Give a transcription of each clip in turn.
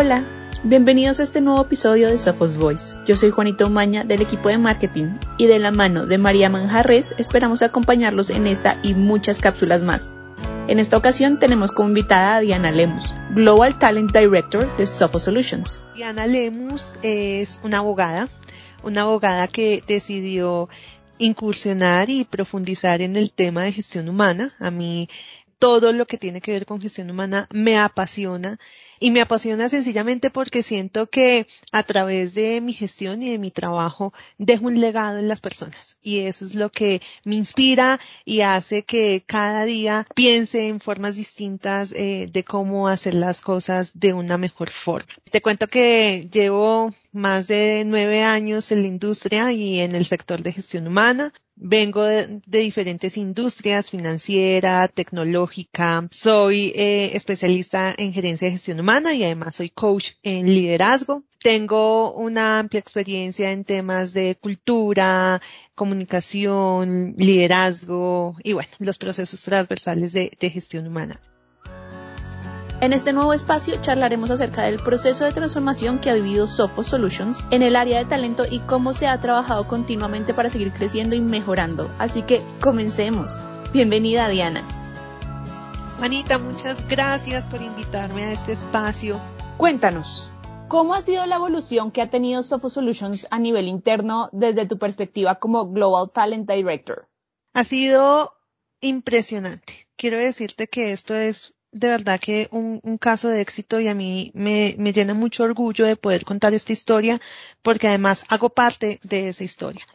Hola, bienvenidos a este nuevo episodio de Sophos Voice. Yo soy Juanito Umaña del equipo de marketing y de la mano de María Manjarres esperamos acompañarlos en esta y muchas cápsulas más. En esta ocasión tenemos como invitada a Diana Lemus, Global Talent Director de Sophos Solutions. Diana Lemus es una abogada, una abogada que decidió incursionar y profundizar en el tema de gestión humana. A mí todo lo que tiene que ver con gestión humana me apasiona y me apasiona sencillamente porque siento que a través de mi gestión y de mi trabajo dejo un legado en las personas y eso es lo que me inspira y hace que cada día piense en formas distintas eh, de cómo hacer las cosas de una mejor forma. Te cuento que llevo más de nueve años en la industria y en el sector de gestión humana. Vengo de, diferentes industrias, financiera, tecnológica. Soy eh, especialista en gerencia de gestión humana y además soy coach en liderazgo. Tengo una amplia experiencia en temas de cultura, comunicación, liderazgo y bueno, los procesos transversales de gestión humana. En este nuevo espacio charlaremos acerca del proceso de transformación que ha vivido Sophos Solutions en el área de talento y cómo se ha trabajado continuamente para seguir creciendo y mejorando. Así que comencemos. Bienvenida Diana. Juanita, muchas gracias por invitarme a este espacio. Cuéntanos, ¿cómo ha sido la evolución que ha tenido Sophos Solutions a nivel interno desde tu perspectiva como Global Talent Director? Ha sido impresionante. Quiero decirte que esto es de verdad que un, caso de éxito y a mí me, me llena mucho orgullo de poder contar esta historia porque además hago parte de esa historia.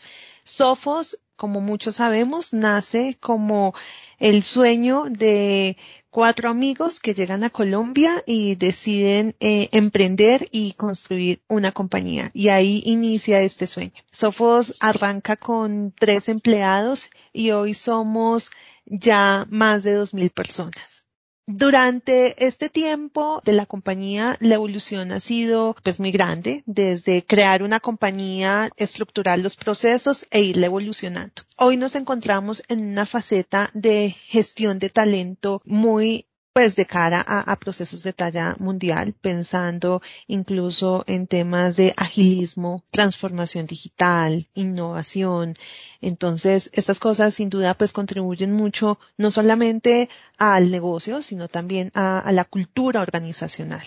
Sofos, como muchos sabemos, nace como el sueño de cuatro amigos que llegan a Colombia y deciden eh, emprender y construir una compañía. Y ahí inicia este sueño. Sofos arranca con tres empleados y hoy somos ya más de dos mil personas. Durante este tiempo de la compañía, la evolución ha sido pues muy grande, desde crear una compañía, estructurar los procesos e irla evolucionando. Hoy nos encontramos en una faceta de gestión de talento muy pues de cara a, procesos de talla mundial, pensando incluso en temas de agilismo, transformación digital, innovación. Entonces, estas cosas sin duda pues contribuyen mucho no solamente al negocio, sino también a la cultura organizacional.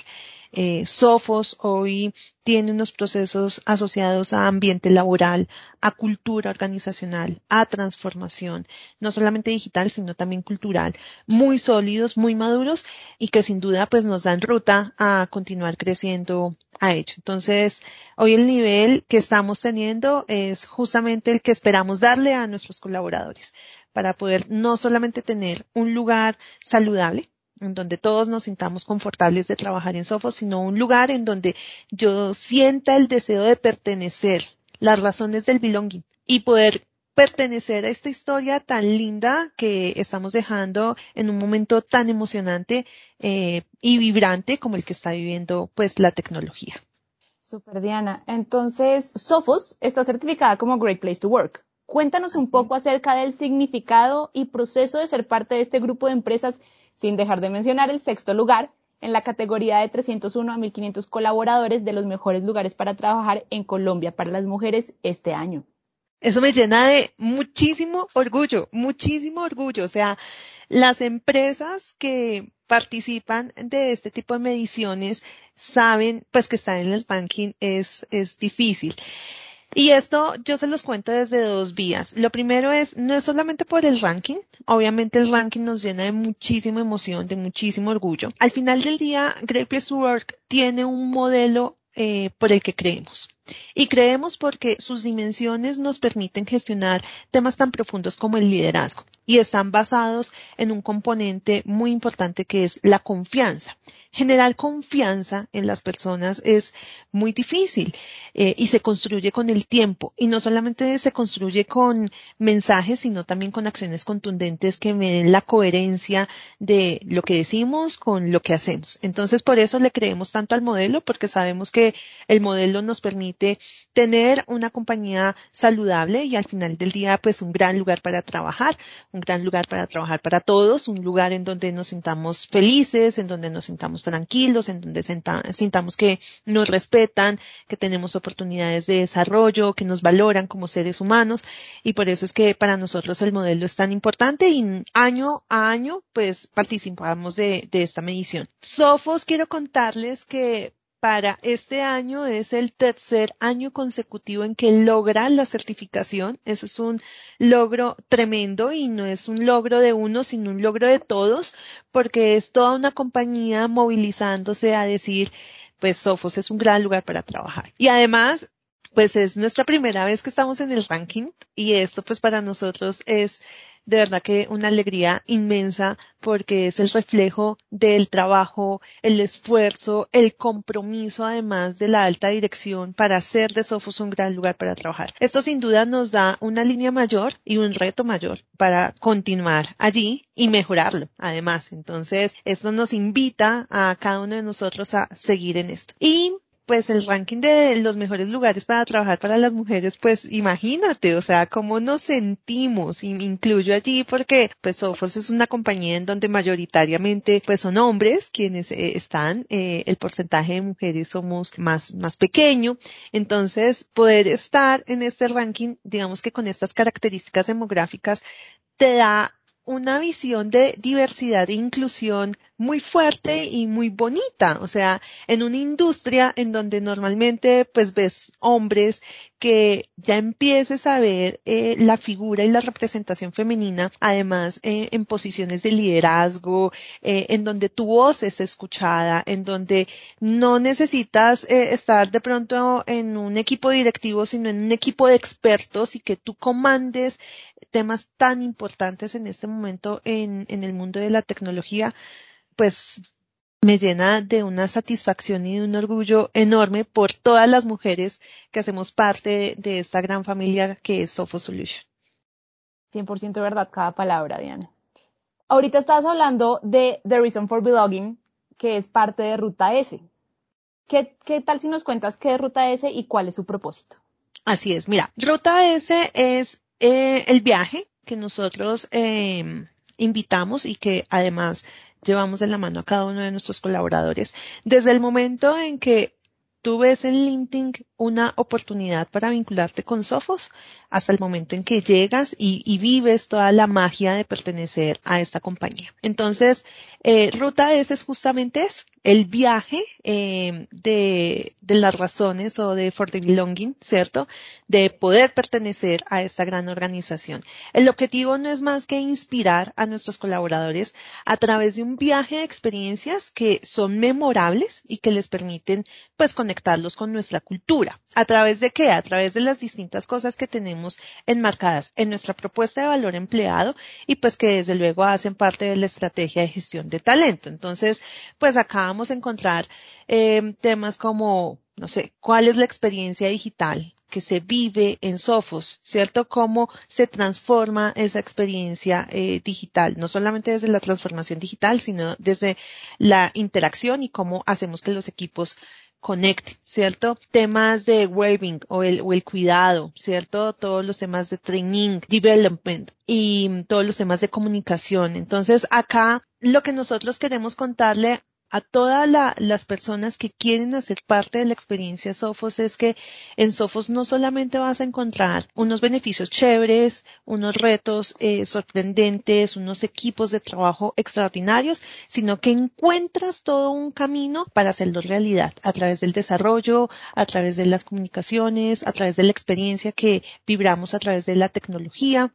Eh, Sofos hoy tiene unos procesos asociados a ambiente laboral, a cultura organizacional, a transformación, no solamente digital, sino también cultural, muy sólidos, muy maduros y que sin duda pues nos dan ruta a continuar creciendo a ello. Entonces, hoy el nivel que estamos teniendo es justamente el que esperamos darle a nuestros colaboradores para poder no solamente tener un lugar saludable, en donde todos nos sintamos confortables de trabajar en Sofos, sino un lugar en donde yo sienta el deseo de pertenecer, las razones del belonging y poder pertenecer a esta historia tan linda que estamos dejando en un momento tan emocionante eh, y vibrante como el que está viviendo pues la tecnología. Super Diana. Entonces, Sophos está certificada como Great Place to Work. Cuéntanos un poco acerca del significado y proceso de ser parte de este grupo de empresas sin dejar de mencionar el sexto lugar en la categoría de 301 a 1500 colaboradores de los mejores lugares para trabajar en Colombia para las mujeres este año. Eso me llena de muchísimo orgullo, muchísimo orgullo. O sea, las empresas que participan de este tipo de mediciones saben pues que estar en el banking es, es difícil. Y esto yo se los cuento desde dos vías. Lo primero es, no es solamente por el ranking, obviamente el ranking nos llena de muchísima emoción, de muchísimo orgullo. Al final del día, to Work tiene un modelo eh, por el que creemos. Y creemos porque sus dimensiones nos permiten gestionar temas tan profundos como el liderazgo y están basados en un componente muy importante que es la confianza. Generar confianza en las personas es muy difícil eh, y se construye con el tiempo y no solamente se construye con mensajes sino también con acciones contundentes que me den la coherencia de lo que decimos con lo que hacemos. Entonces por eso le creemos tanto al modelo porque sabemos que el modelo nos permite permite tener una compañía saludable y al final del día pues un gran lugar para trabajar, un gran lugar para trabajar para todos, un lugar en donde nos sintamos felices, en donde nos sintamos tranquilos, en donde sintamos que nos respetan, que tenemos oportunidades de desarrollo, que nos valoran como seres humanos y por eso es que para nosotros el modelo es tan importante y año a año pues participamos de, de esta medición. Sofos, quiero contarles que para este año es el tercer año consecutivo en que logra la certificación. Eso es un logro tremendo y no es un logro de uno, sino un logro de todos, porque es toda una compañía movilizándose a decir, pues Sofos es un gran lugar para trabajar. Y además, pues es nuestra primera vez que estamos en el ranking y esto pues para nosotros es de verdad que una alegría inmensa porque es el reflejo del trabajo, el esfuerzo, el compromiso además de la alta dirección para hacer de Sofos un gran lugar para trabajar. Esto sin duda nos da una línea mayor y un reto mayor para continuar allí y mejorarlo además. Entonces, esto nos invita a cada uno de nosotros a seguir en esto. Y pues el ranking de los mejores lugares para trabajar para las mujeres, pues imagínate, o sea, cómo nos sentimos, y me incluyo allí porque pues Sofos es una compañía en donde mayoritariamente pues son hombres quienes eh, están, eh, el porcentaje de mujeres somos más, más pequeño, entonces poder estar en este ranking, digamos que con estas características demográficas, te da una visión de diversidad e inclusión muy fuerte y muy bonita. O sea, en una industria en donde normalmente pues ves hombres que ya empieces a ver eh, la figura y la representación femenina, además eh, en posiciones de liderazgo, eh, en donde tu voz es escuchada, en donde no necesitas estar de pronto en un equipo directivo, sino en un equipo de expertos y que tú comandes temas tan importantes en este momento en, en el mundo de la tecnología pues me llena de una satisfacción y de un orgullo enorme por todas las mujeres que hacemos parte de esta gran familia que es Sofo Solution. 100% verdad cada palabra, Diana. Ahorita estabas hablando de The Reason for Belonging, que es parte de Ruta S. ¿Qué, qué tal si nos cuentas qué es Ruta S y cuál es su propósito? Así es, mira, Ruta S es eh, el viaje que nosotros eh, invitamos y que además llevamos de la mano a cada uno de nuestros colaboradores. Desde el momento en que tú ves en LinkedIn una oportunidad para vincularte con Sofos hasta el momento en que llegas y, vives toda la magia de pertenecer a esta compañía. Entonces, eh, Ruta S es justamente eso, el viaje eh, de, de las razones o de for the belonging, ¿cierto? De poder pertenecer a esta gran organización. El objetivo no es más que inspirar a nuestros colaboradores a través de un viaje de experiencias que son memorables y que les permiten pues conectarlos con nuestra cultura. ¿A través de qué? A través de las distintas cosas que tenemos enmarcadas en nuestra propuesta de valor empleado y pues que desde luego hacen parte de la estrategia de gestión de talento. Entonces, pues acá vamos a encontrar eh, temas como, no sé, cuál es la experiencia digital que se vive en Sofos, ¿cierto? Cómo se transforma esa experiencia eh, digital, no solamente desde la transformación digital, sino desde la interacción y cómo hacemos que los equipos conecten, ¿cierto? Temas de webbing o el, o el cuidado, ¿cierto? Todos los temas de training, development y todos los temas de comunicación. Entonces acá lo que nosotros queremos contarle a todas las personas que quieren hacer parte de la experiencia Sofos es que en Sofos no solamente vas a encontrar unos beneficios chéveres, unos retos eh, sorprendentes, unos equipos de trabajo extraordinarios, sino que encuentras todo un camino para hacerlo realidad a través del desarrollo, a través de las comunicaciones, a través de la experiencia que vibramos a través de la tecnología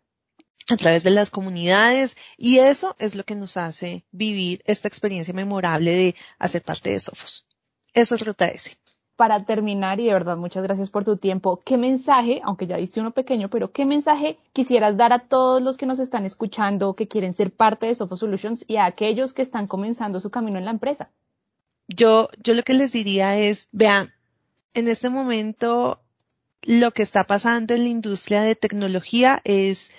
a través de las comunidades y eso es lo que nos hace vivir esta experiencia memorable de hacer parte de Sofos. Eso es Ruta S. Para terminar, y de verdad muchas gracias por tu tiempo, ¿qué mensaje, aunque ya diste uno pequeño, pero qué mensaje quisieras dar a todos los que nos están escuchando, que quieren ser parte de Sofos Solutions y a aquellos que están comenzando su camino en la empresa? Yo, yo lo que les diría es, vean, en este momento lo que está pasando en la industria de tecnología es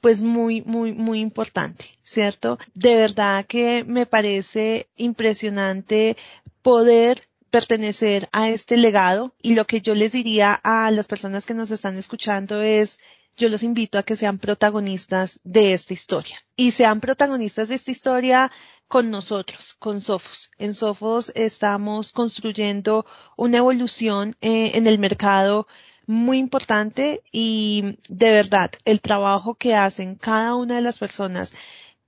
pues muy, muy, muy importante, ¿cierto? De verdad que me parece impresionante poder pertenecer a este legado y lo que yo les diría a las personas que nos están escuchando es yo los invito a que sean protagonistas de esta historia y sean protagonistas de esta historia con nosotros, con Sofos. En Sofos estamos construyendo una evolución eh, en el mercado muy importante y de verdad el trabajo que hacen cada una de las personas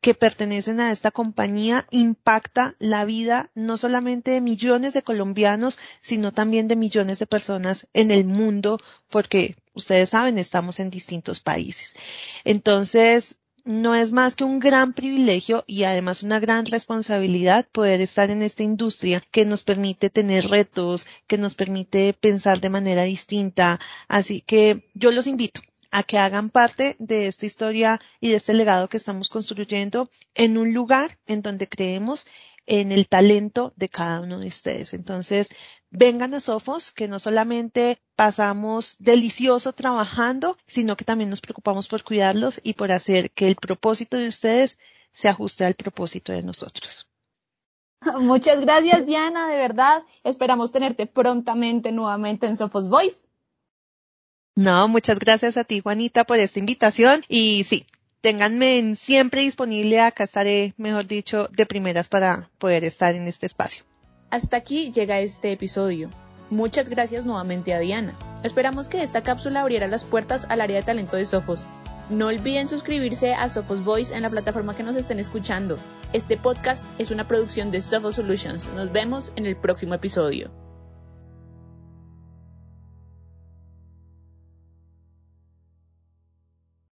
que pertenecen a esta compañía impacta la vida no solamente de millones de colombianos, sino también de millones de personas en el mundo, porque ustedes saben, estamos en distintos países. Entonces, no es más que un gran privilegio y además una gran responsabilidad poder estar en esta industria que nos permite tener retos, que nos permite pensar de manera distinta. Así que yo los invito a que hagan parte de esta historia y de este legado que estamos construyendo en un lugar en donde creemos en el talento de cada uno de ustedes. Entonces, vengan a Sofos, que no solamente pasamos delicioso trabajando, sino que también nos preocupamos por cuidarlos y por hacer que el propósito de ustedes se ajuste al propósito de nosotros. Muchas gracias, Diana, de verdad. Esperamos tenerte prontamente nuevamente en Sofos Voice. No, muchas gracias a ti, Juanita, por esta invitación. Y sí, ténganme siempre disponible. Acá estaré, mejor dicho, de primeras para poder estar en este espacio. Hasta aquí llega este episodio. Muchas gracias nuevamente a Diana. Esperamos que esta cápsula abriera las puertas al área de talento de Sofos. No olviden suscribirse a Sophos Voice en la plataforma que nos estén escuchando. Este podcast es una producción de Sophos Solutions. Nos vemos en el próximo episodio.